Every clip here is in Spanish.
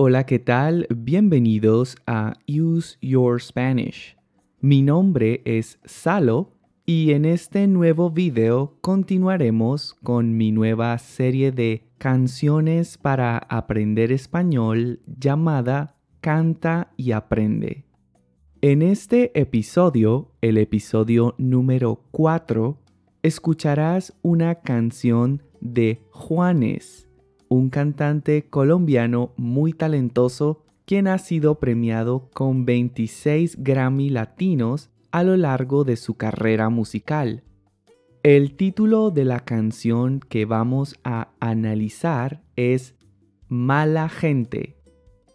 Hola, ¿qué tal? Bienvenidos a Use Your Spanish. Mi nombre es Salo y en este nuevo video continuaremos con mi nueva serie de canciones para aprender español llamada Canta y Aprende. En este episodio, el episodio número 4, escucharás una canción de Juanes un cantante colombiano muy talentoso quien ha sido premiado con 26 Grammy Latinos a lo largo de su carrera musical. El título de la canción que vamos a analizar es Mala Gente.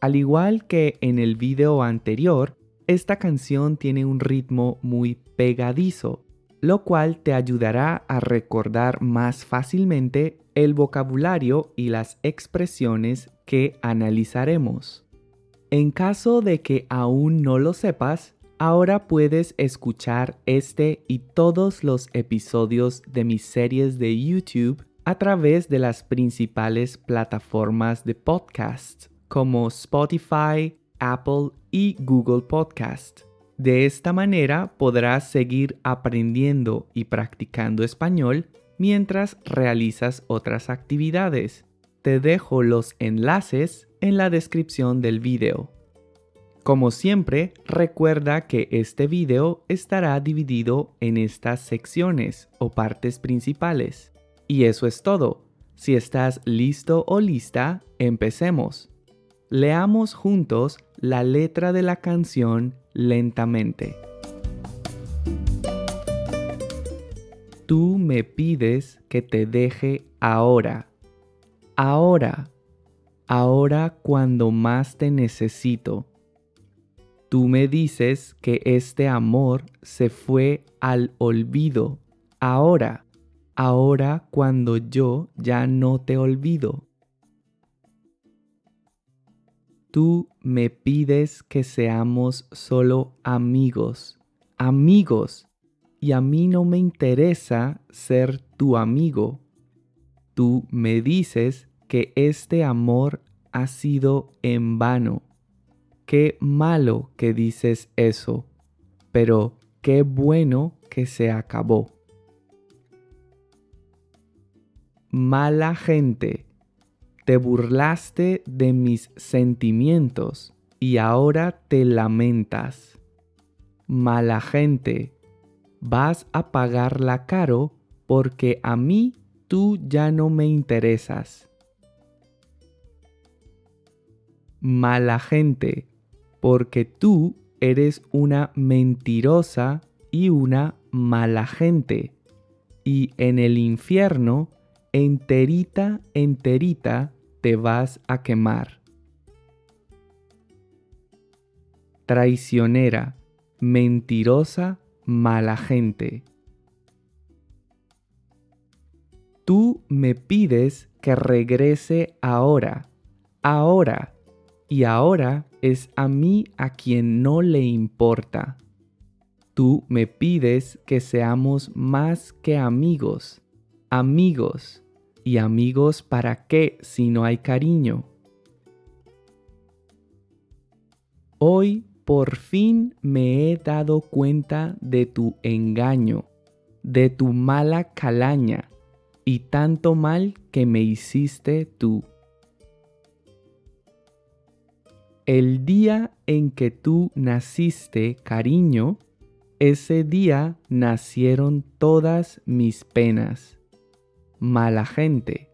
Al igual que en el video anterior, esta canción tiene un ritmo muy pegadizo, lo cual te ayudará a recordar más fácilmente el vocabulario y las expresiones que analizaremos. En caso de que aún no lo sepas, ahora puedes escuchar este y todos los episodios de mis series de YouTube a través de las principales plataformas de podcast como Spotify, Apple y Google Podcast. De esta manera podrás seguir aprendiendo y practicando español mientras realizas otras actividades. Te dejo los enlaces en la descripción del video. Como siempre, recuerda que este video estará dividido en estas secciones o partes principales. Y eso es todo. Si estás listo o lista, empecemos. Leamos juntos la letra de la canción lentamente. Tú me pides que te deje ahora, ahora, ahora cuando más te necesito. Tú me dices que este amor se fue al olvido, ahora, ahora cuando yo ya no te olvido. Tú me pides que seamos solo amigos, amigos y a mí no me interesa ser tu amigo. Tú me dices que este amor ha sido en vano. Qué malo que dices eso, pero qué bueno que se acabó. Mala gente, te burlaste de mis sentimientos y ahora te lamentas. Mala gente, vas a pagarla caro porque a mí tú ya no me interesas. Mala gente, porque tú eres una mentirosa y una mala gente. Y en el infierno, enterita, enterita, te vas a quemar. Traicionera, mentirosa mala gente. Tú me pides que regrese ahora, ahora, y ahora es a mí a quien no le importa. Tú me pides que seamos más que amigos, amigos, y amigos para qué si no hay cariño. Hoy por fin me he dado cuenta de tu engaño, de tu mala calaña y tanto mal que me hiciste tú. El día en que tú naciste, cariño, ese día nacieron todas mis penas. Mala gente,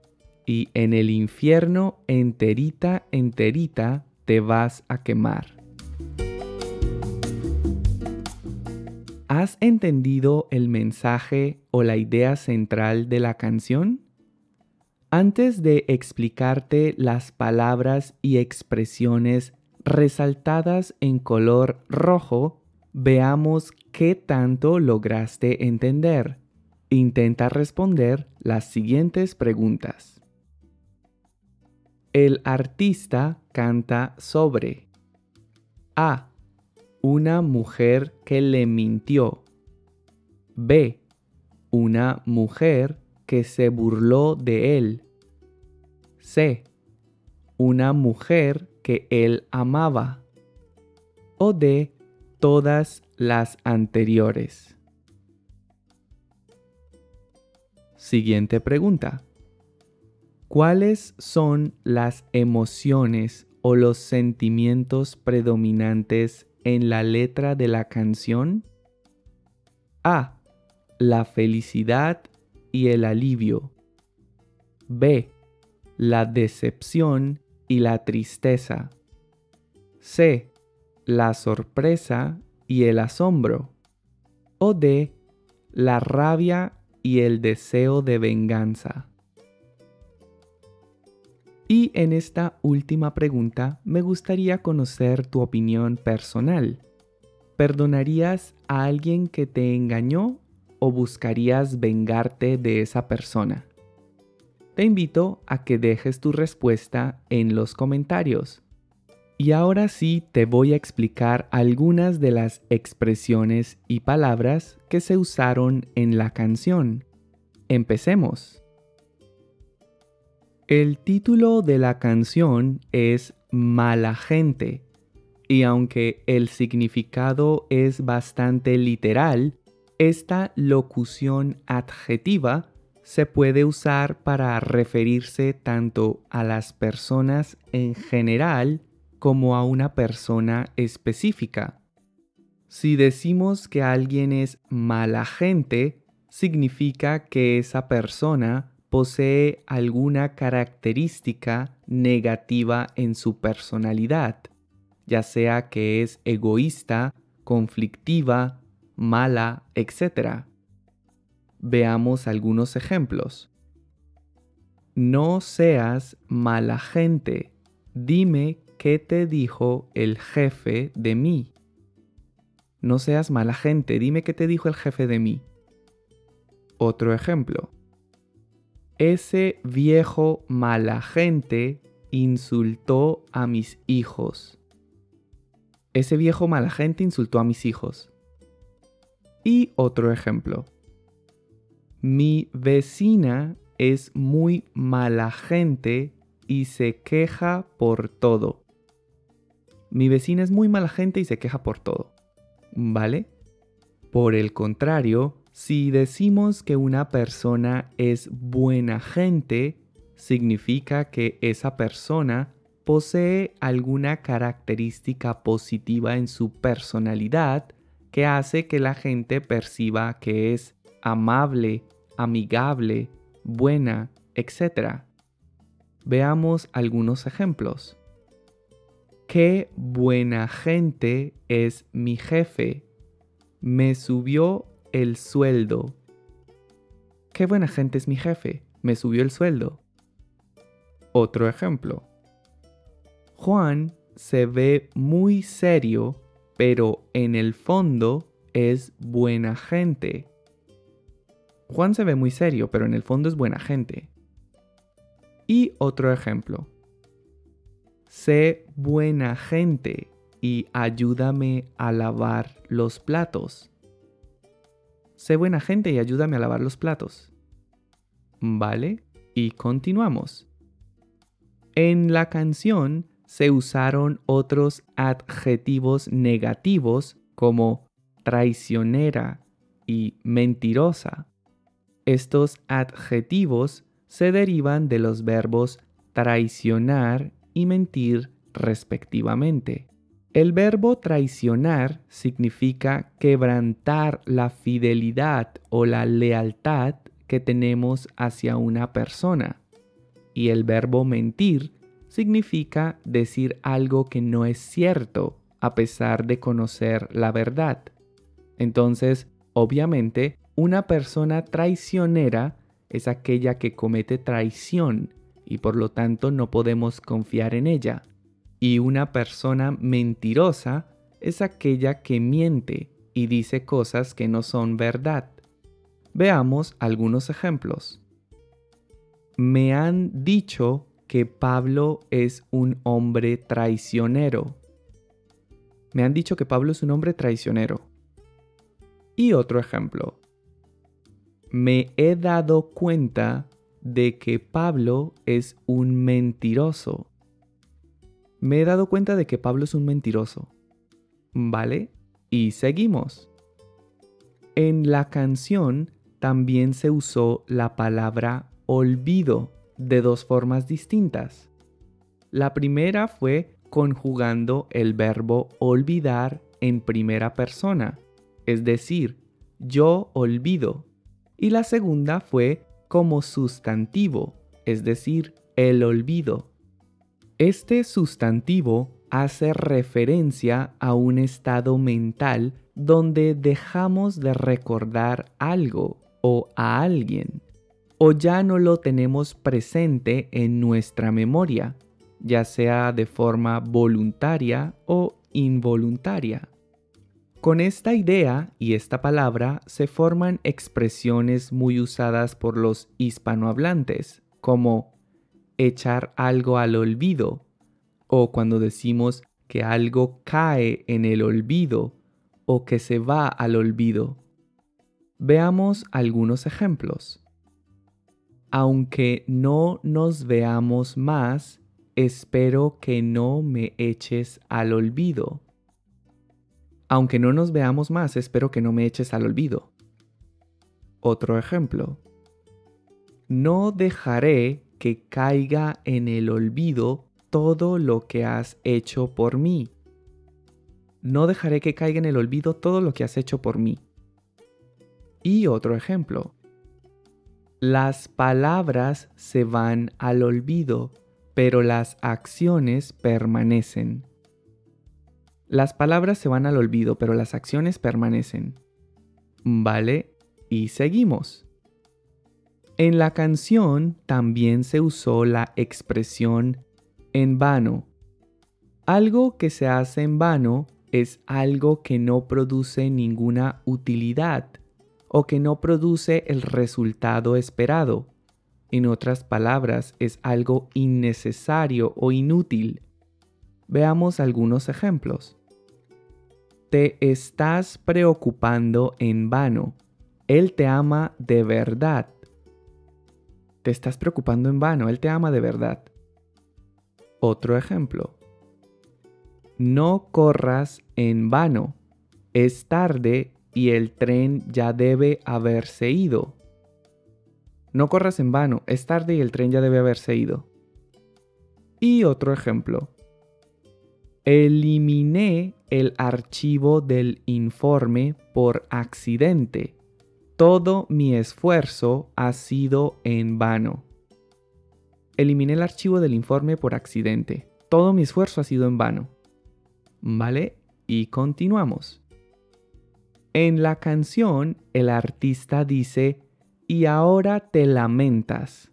y en el infierno enterita, enterita te vas a quemar. ¿Has entendido el mensaje o la idea central de la canción? Antes de explicarte las palabras y expresiones resaltadas en color rojo, veamos qué tanto lograste entender. Intenta responder las siguientes preguntas. El artista canta sobre A una mujer que le mintió. B. Una mujer que se burló de él. C. Una mujer que él amaba. O de todas las anteriores. Siguiente pregunta. ¿Cuáles son las emociones o los sentimientos predominantes en la letra de la canción? A. La felicidad y el alivio. B. La decepción y la tristeza. C. La sorpresa y el asombro. O D. La rabia y el deseo de venganza. Y en esta última pregunta me gustaría conocer tu opinión personal. ¿Perdonarías a alguien que te engañó o buscarías vengarte de esa persona? Te invito a que dejes tu respuesta en los comentarios. Y ahora sí te voy a explicar algunas de las expresiones y palabras que se usaron en la canción. Empecemos. El título de la canción es Mala gente y aunque el significado es bastante literal, esta locución adjetiva se puede usar para referirse tanto a las personas en general como a una persona específica. Si decimos que alguien es mala gente, significa que esa persona posee alguna característica negativa en su personalidad, ya sea que es egoísta, conflictiva, mala, etc. Veamos algunos ejemplos. No seas mala gente. Dime qué te dijo el jefe de mí. No seas mala gente. Dime qué te dijo el jefe de mí. Otro ejemplo. Ese viejo mala gente insultó a mis hijos. Ese viejo mala gente insultó a mis hijos. Y otro ejemplo. Mi vecina es muy mala gente y se queja por todo. Mi vecina es muy mala gente y se queja por todo. ¿Vale? Por el contrario, si decimos que una persona es buena gente, significa que esa persona posee alguna característica positiva en su personalidad que hace que la gente perciba que es amable, amigable, buena, etc. Veamos algunos ejemplos. Qué buena gente es mi jefe. Me subió el sueldo. Qué buena gente es mi jefe, me subió el sueldo. Otro ejemplo. Juan se ve muy serio, pero en el fondo es buena gente. Juan se ve muy serio, pero en el fondo es buena gente. Y otro ejemplo. Sé buena gente y ayúdame a lavar los platos. Sé buena gente y ayúdame a lavar los platos. ¿Vale? Y continuamos. En la canción se usaron otros adjetivos negativos como traicionera y mentirosa. Estos adjetivos se derivan de los verbos traicionar y mentir respectivamente. El verbo traicionar significa quebrantar la fidelidad o la lealtad que tenemos hacia una persona. Y el verbo mentir significa decir algo que no es cierto a pesar de conocer la verdad. Entonces, obviamente, una persona traicionera es aquella que comete traición y por lo tanto no podemos confiar en ella. Y una persona mentirosa es aquella que miente y dice cosas que no son verdad. Veamos algunos ejemplos. Me han dicho que Pablo es un hombre traicionero. Me han dicho que Pablo es un hombre traicionero. Y otro ejemplo. Me he dado cuenta de que Pablo es un mentiroso. Me he dado cuenta de que Pablo es un mentiroso. ¿Vale? Y seguimos. En la canción también se usó la palabra olvido de dos formas distintas. La primera fue conjugando el verbo olvidar en primera persona, es decir, yo olvido. Y la segunda fue como sustantivo, es decir, el olvido. Este sustantivo hace referencia a un estado mental donde dejamos de recordar algo o a alguien, o ya no lo tenemos presente en nuestra memoria, ya sea de forma voluntaria o involuntaria. Con esta idea y esta palabra se forman expresiones muy usadas por los hispanohablantes, como echar algo al olvido, o cuando decimos que algo cae en el olvido o que se va al olvido. Veamos algunos ejemplos. Aunque no nos veamos más, espero que no me eches al olvido. Aunque no nos veamos más, espero que no me eches al olvido. Otro ejemplo. No dejaré que caiga en el olvido todo lo que has hecho por mí. No dejaré que caiga en el olvido todo lo que has hecho por mí. Y otro ejemplo. Las palabras se van al olvido, pero las acciones permanecen. Las palabras se van al olvido, pero las acciones permanecen. ¿Vale? Y seguimos. En la canción también se usó la expresión en vano. Algo que se hace en vano es algo que no produce ninguna utilidad o que no produce el resultado esperado. En otras palabras, es algo innecesario o inútil. Veamos algunos ejemplos. Te estás preocupando en vano. Él te ama de verdad. Te estás preocupando en vano, Él te ama de verdad. Otro ejemplo. No corras en vano. Es tarde y el tren ya debe haberse ido. No corras en vano, es tarde y el tren ya debe haberse ido. Y otro ejemplo. Eliminé el archivo del informe por accidente todo mi esfuerzo ha sido en vano. Eliminé el archivo del informe por accidente. Todo mi esfuerzo ha sido en vano. ¿Vale? Y continuamos. En la canción, el artista dice, y ahora te lamentas.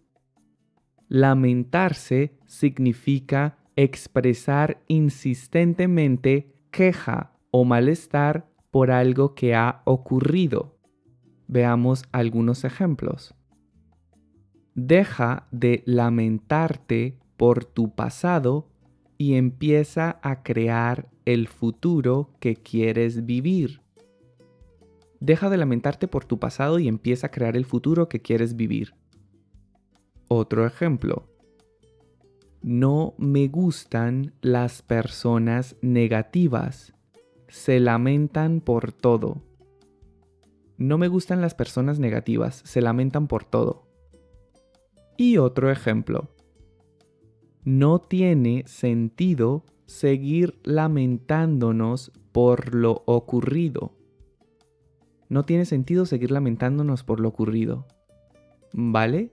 Lamentarse significa expresar insistentemente queja o malestar por algo que ha ocurrido. Veamos algunos ejemplos. Deja de lamentarte por tu pasado y empieza a crear el futuro que quieres vivir. Deja de lamentarte por tu pasado y empieza a crear el futuro que quieres vivir. Otro ejemplo. No me gustan las personas negativas. Se lamentan por todo. No me gustan las personas negativas, se lamentan por todo. Y otro ejemplo. No tiene sentido seguir lamentándonos por lo ocurrido. No tiene sentido seguir lamentándonos por lo ocurrido. ¿Vale?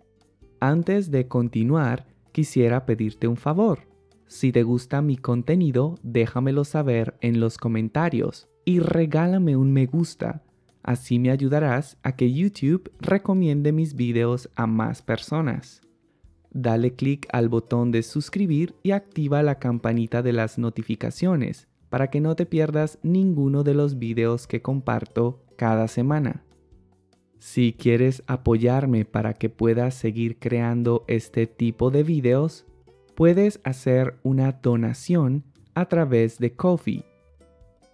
Antes de continuar, quisiera pedirte un favor. Si te gusta mi contenido, déjamelo saber en los comentarios y regálame un me gusta Así me ayudarás a que YouTube recomiende mis videos a más personas. Dale clic al botón de suscribir y activa la campanita de las notificaciones para que no te pierdas ninguno de los videos que comparto cada semana. Si quieres apoyarme para que pueda seguir creando este tipo de videos, puedes hacer una donación a través de Kofi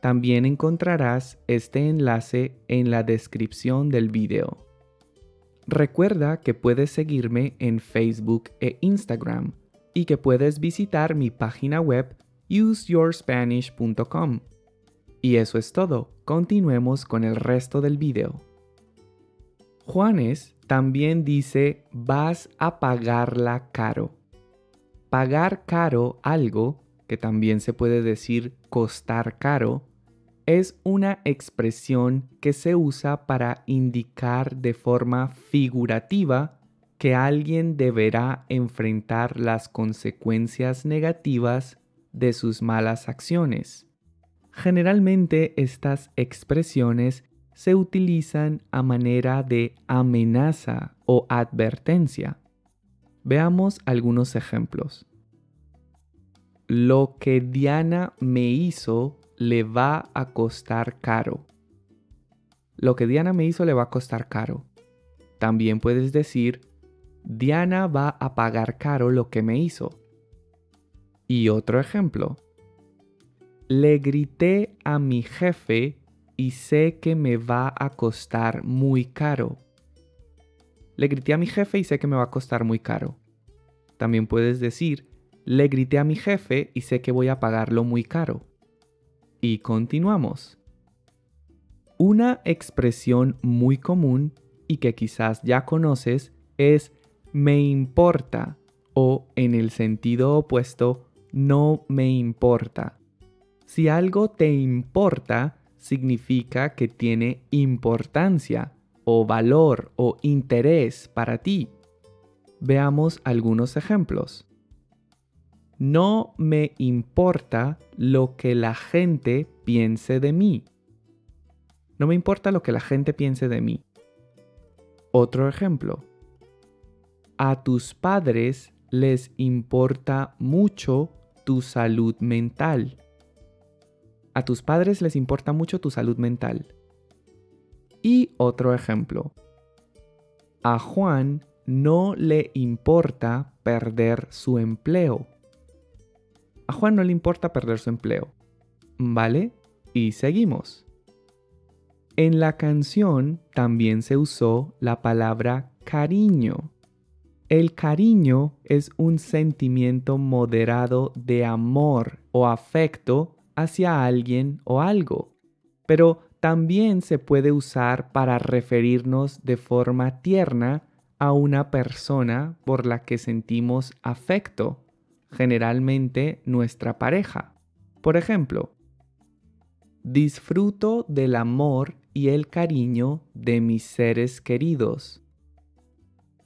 también encontrarás este enlace en la descripción del video. Recuerda que puedes seguirme en Facebook e Instagram y que puedes visitar mi página web useyourspanish.com. Y eso es todo. Continuemos con el resto del video. Juanes también dice vas a pagarla caro. Pagar caro algo, que también se puede decir costar caro, es una expresión que se usa para indicar de forma figurativa que alguien deberá enfrentar las consecuencias negativas de sus malas acciones. Generalmente estas expresiones se utilizan a manera de amenaza o advertencia. Veamos algunos ejemplos. Lo que Diana me hizo le va a costar caro. Lo que Diana me hizo le va a costar caro. También puedes decir, Diana va a pagar caro lo que me hizo. Y otro ejemplo. Le grité a mi jefe y sé que me va a costar muy caro. Le grité a mi jefe y sé que me va a costar muy caro. También puedes decir, le grité a mi jefe y sé que voy a pagarlo muy caro. Y continuamos. Una expresión muy común y que quizás ya conoces es me importa o en el sentido opuesto no me importa. Si algo te importa, significa que tiene importancia o valor o interés para ti. Veamos algunos ejemplos. No me importa lo que la gente piense de mí. No me importa lo que la gente piense de mí. Otro ejemplo. A tus padres les importa mucho tu salud mental. A tus padres les importa mucho tu salud mental. Y otro ejemplo. A Juan no le importa perder su empleo. A Juan no le importa perder su empleo. ¿Vale? Y seguimos. En la canción también se usó la palabra cariño. El cariño es un sentimiento moderado de amor o afecto hacia alguien o algo, pero también se puede usar para referirnos de forma tierna a una persona por la que sentimos afecto generalmente nuestra pareja. Por ejemplo, disfruto del amor y el cariño de mis seres queridos.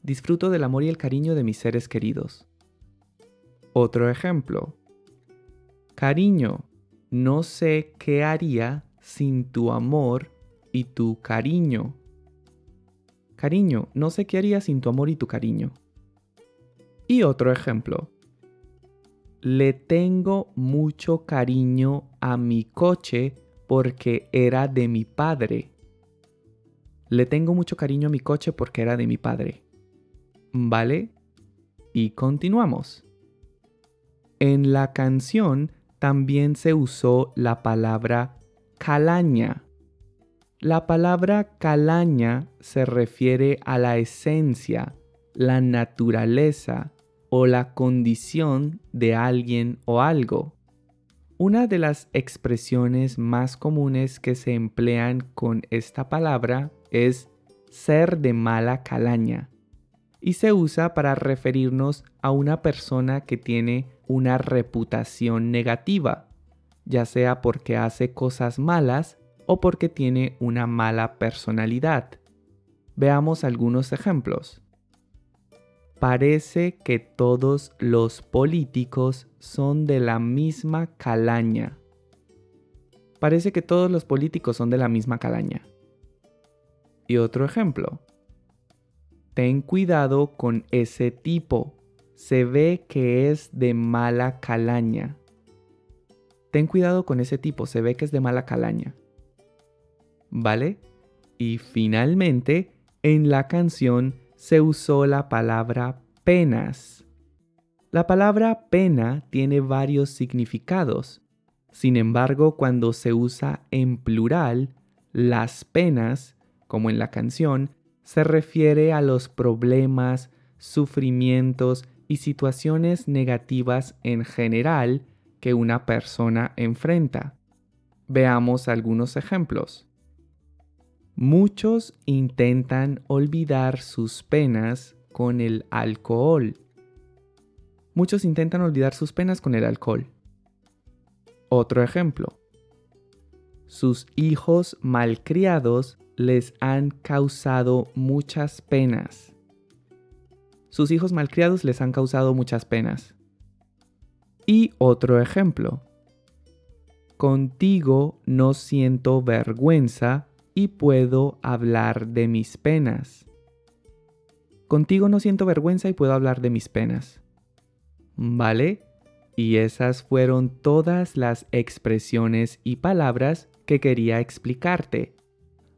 Disfruto del amor y el cariño de mis seres queridos. Otro ejemplo. Cariño, no sé qué haría sin tu amor y tu cariño. Cariño, no sé qué haría sin tu amor y tu cariño. Y otro ejemplo. Le tengo mucho cariño a mi coche porque era de mi padre. Le tengo mucho cariño a mi coche porque era de mi padre. ¿Vale? Y continuamos. En la canción también se usó la palabra calaña. La palabra calaña se refiere a la esencia, la naturaleza, o la condición de alguien o algo. Una de las expresiones más comunes que se emplean con esta palabra es ser de mala calaña y se usa para referirnos a una persona que tiene una reputación negativa, ya sea porque hace cosas malas o porque tiene una mala personalidad. Veamos algunos ejemplos. Parece que todos los políticos son de la misma calaña. Parece que todos los políticos son de la misma calaña. Y otro ejemplo. Ten cuidado con ese tipo. Se ve que es de mala calaña. Ten cuidado con ese tipo. Se ve que es de mala calaña. ¿Vale? Y finalmente, en la canción se usó la palabra penas. La palabra pena tiene varios significados. Sin embargo, cuando se usa en plural, las penas, como en la canción, se refiere a los problemas, sufrimientos y situaciones negativas en general que una persona enfrenta. Veamos algunos ejemplos. Muchos intentan olvidar sus penas con el alcohol. Muchos intentan olvidar sus penas con el alcohol. Otro ejemplo. Sus hijos malcriados les han causado muchas penas. Sus hijos malcriados les han causado muchas penas. Y otro ejemplo. Contigo no siento vergüenza y puedo hablar de mis penas. Contigo no siento vergüenza y puedo hablar de mis penas. ¿Vale? Y esas fueron todas las expresiones y palabras que quería explicarte.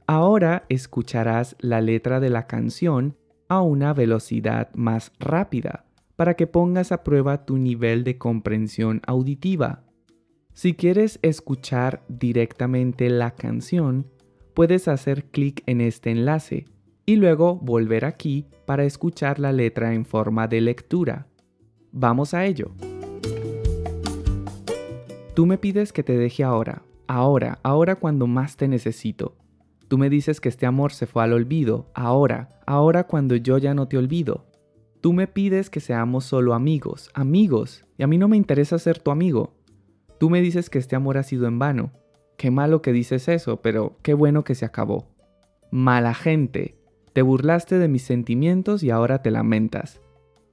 Ahora escucharás la letra de la canción a una velocidad más rápida para que pongas a prueba tu nivel de comprensión auditiva. Si quieres escuchar directamente la canción, puedes hacer clic en este enlace y luego volver aquí para escuchar la letra en forma de lectura. Vamos a ello. Tú me pides que te deje ahora, ahora, ahora cuando más te necesito. Tú me dices que este amor se fue al olvido, ahora, ahora cuando yo ya no te olvido. Tú me pides que seamos solo amigos, amigos, y a mí no me interesa ser tu amigo. Tú me dices que este amor ha sido en vano. Qué malo que dices eso, pero qué bueno que se acabó. Mala gente, te burlaste de mis sentimientos y ahora te lamentas.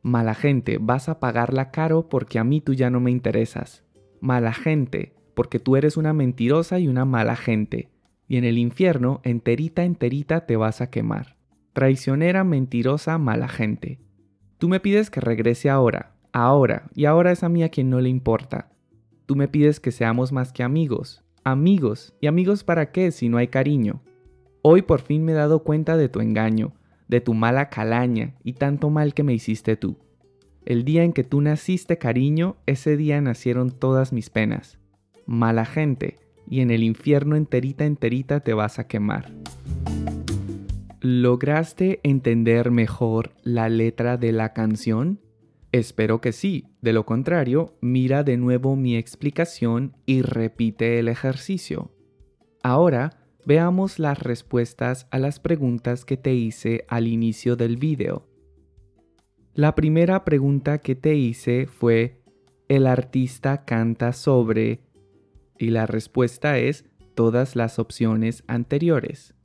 Mala gente, vas a pagarla caro porque a mí tú ya no me interesas. Mala gente, porque tú eres una mentirosa y una mala gente y en el infierno enterita enterita te vas a quemar. Traicionera, mentirosa, mala gente. Tú me pides que regrese ahora, ahora, y ahora es a mí a quien no le importa. Tú me pides que seamos más que amigos, amigos, y amigos para qué si no hay cariño. Hoy por fin me he dado cuenta de tu engaño, de tu mala calaña y tanto mal que me hiciste tú. El día en que tú naciste, cariño, ese día nacieron todas mis penas. Mala gente, y en el infierno enterita enterita te vas a quemar. ¿Lograste entender mejor la letra de la canción? Espero que sí, de lo contrario, mira de nuevo mi explicación y repite el ejercicio. Ahora, veamos las respuestas a las preguntas que te hice al inicio del video. La primera pregunta que te hice fue, ¿el artista canta sobre y la respuesta es todas las opciones anteriores.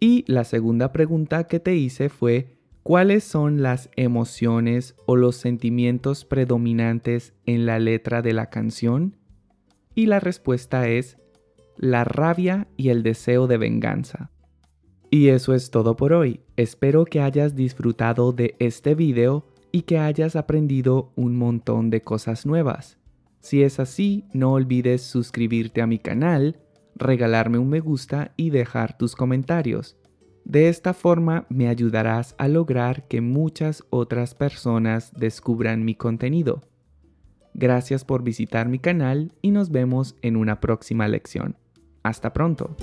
Y la segunda pregunta que te hice fue, ¿cuáles son las emociones o los sentimientos predominantes en la letra de la canción? Y la respuesta es, la rabia y el deseo de venganza. Y eso es todo por hoy. Espero que hayas disfrutado de este video y que hayas aprendido un montón de cosas nuevas. Si es así, no olvides suscribirte a mi canal, regalarme un me gusta y dejar tus comentarios. De esta forma me ayudarás a lograr que muchas otras personas descubran mi contenido. Gracias por visitar mi canal y nos vemos en una próxima lección. Hasta pronto.